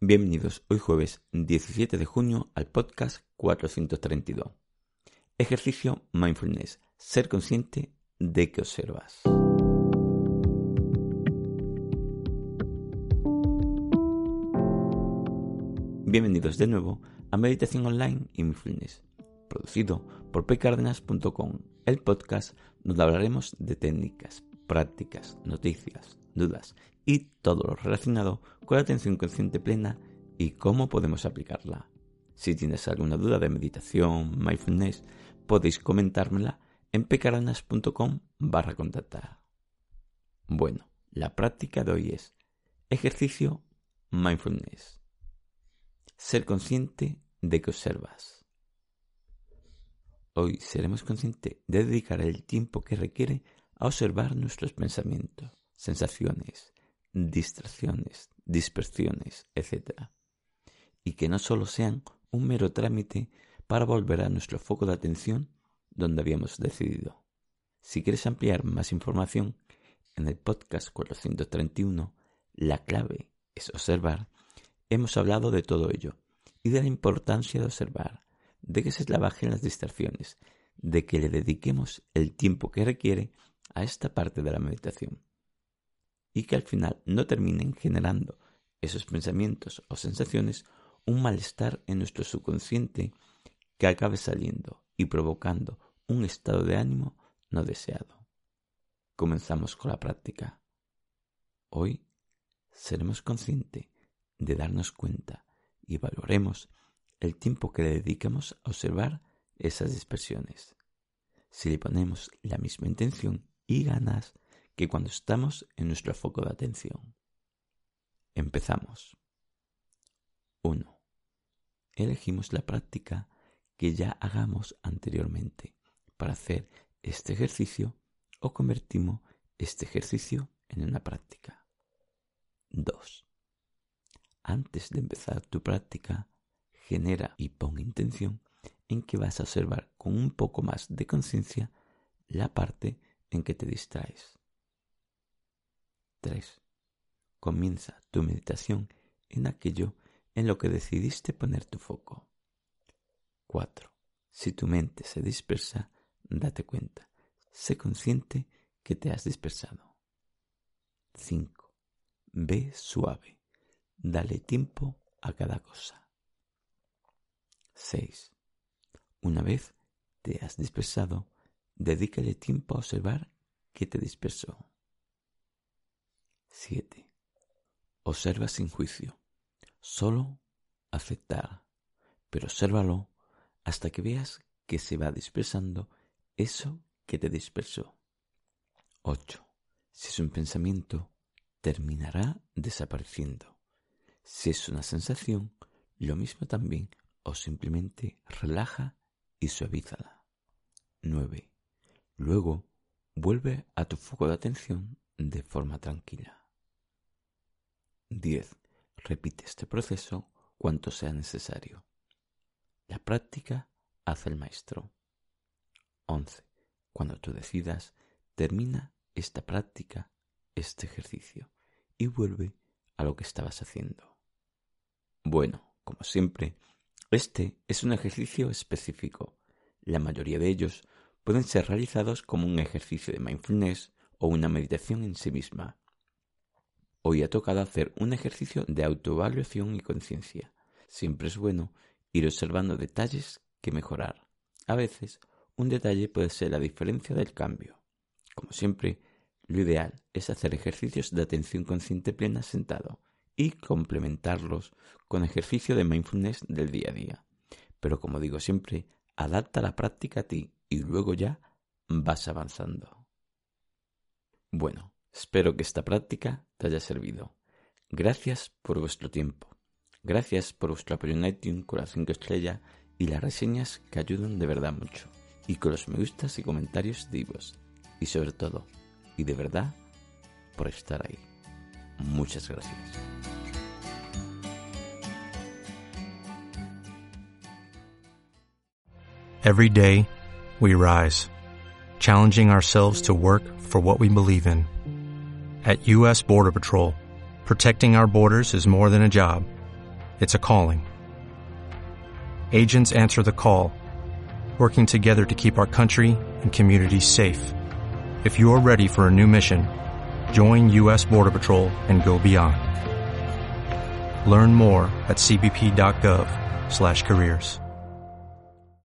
Bienvenidos hoy jueves 17 de junio al podcast 432. Ejercicio Mindfulness. Ser consciente de que observas. Bienvenidos de nuevo a Meditación Online y Mindfulness, producido por pcardenas.com, el podcast donde hablaremos de técnicas, prácticas, noticias, dudas y todo lo relacionado con la atención consciente plena y cómo podemos aplicarla. Si tienes alguna duda de meditación, mindfulness, podéis comentármela en pecaranas.com barra contactar. Bueno, la práctica de hoy es ejercicio mindfulness. Ser consciente de que observas. Hoy seremos conscientes de dedicar el tiempo que requiere a observar nuestros pensamientos, sensaciones, distracciones, dispersiones, etc. Y que no solo sean un mero trámite para volver a nuestro foco de atención donde habíamos decidido. Si quieres ampliar más información, en el podcast 431, la clave es observar, hemos hablado de todo ello y de la importancia de observar, de que se trabajen las distracciones, de que le dediquemos el tiempo que requiere a esta parte de la meditación y que al final no terminen generando esos pensamientos o sensaciones un malestar en nuestro subconsciente que acabe saliendo y provocando un estado de ánimo no deseado. Comenzamos con la práctica. Hoy seremos conscientes de darnos cuenta y evaluaremos el tiempo que le dedicamos a observar esas expresiones. Si le ponemos la misma intención y ganas que cuando estamos en nuestro foco de atención. Empezamos. 1. Elegimos la práctica que ya hagamos anteriormente para hacer este ejercicio o convertimos este ejercicio en una práctica. 2. Antes de empezar tu práctica, genera y pon intención en que vas a observar con un poco más de conciencia la parte en que te distraes. 3. Comienza tu meditación en aquello en lo que decidiste poner tu foco. 4. Si tu mente se dispersa, date cuenta. Sé consciente que te has dispersado. 5. Ve suave. Dale tiempo a cada cosa. 6. Una vez te has dispersado, dedícale tiempo a observar qué te dispersó. 7. Observa sin juicio. Solo aceptar, pero obsérvalo hasta que veas que se va dispersando eso que te dispersó. 8. Si es un pensamiento, terminará desapareciendo. Si es una sensación, lo mismo también, o simplemente relaja y suavízala. 9. Luego, vuelve a tu foco de atención de forma tranquila. 10. Repite este proceso cuanto sea necesario. La práctica hace el maestro. 11. Cuando tú decidas, termina esta práctica, este ejercicio, y vuelve a lo que estabas haciendo. Bueno, como siempre, este es un ejercicio específico. La mayoría de ellos pueden ser realizados como un ejercicio de mindfulness o una meditación en sí misma. Hoy ha tocado hacer un ejercicio de autoevaluación y conciencia. Siempre es bueno ir observando detalles que mejorar. A veces, un detalle puede ser la diferencia del cambio. Como siempre, lo ideal es hacer ejercicios de atención consciente plena sentado y complementarlos con ejercicio de mindfulness del día a día. Pero como digo siempre, adapta la práctica a ti y luego ya vas avanzando. Bueno, Espero que esta práctica te haya servido. Gracias por vuestro tiempo. Gracias por vuestro apoyo en iTunes con las 5 estrellas y las reseñas que ayudan de verdad mucho. Y con los me gustas y comentarios divos. Y sobre todo, y de verdad, por estar ahí. Muchas gracias. Every day, we rise, challenging ourselves to work for what we believe in. At U.S. Border Patrol, protecting our borders is more than a job, it's a calling. Agents answer the call, working together to keep our country and communities safe. If you are ready for a new mission, join U.S. Border Patrol and go beyond. Learn more at cbp.gov/careers.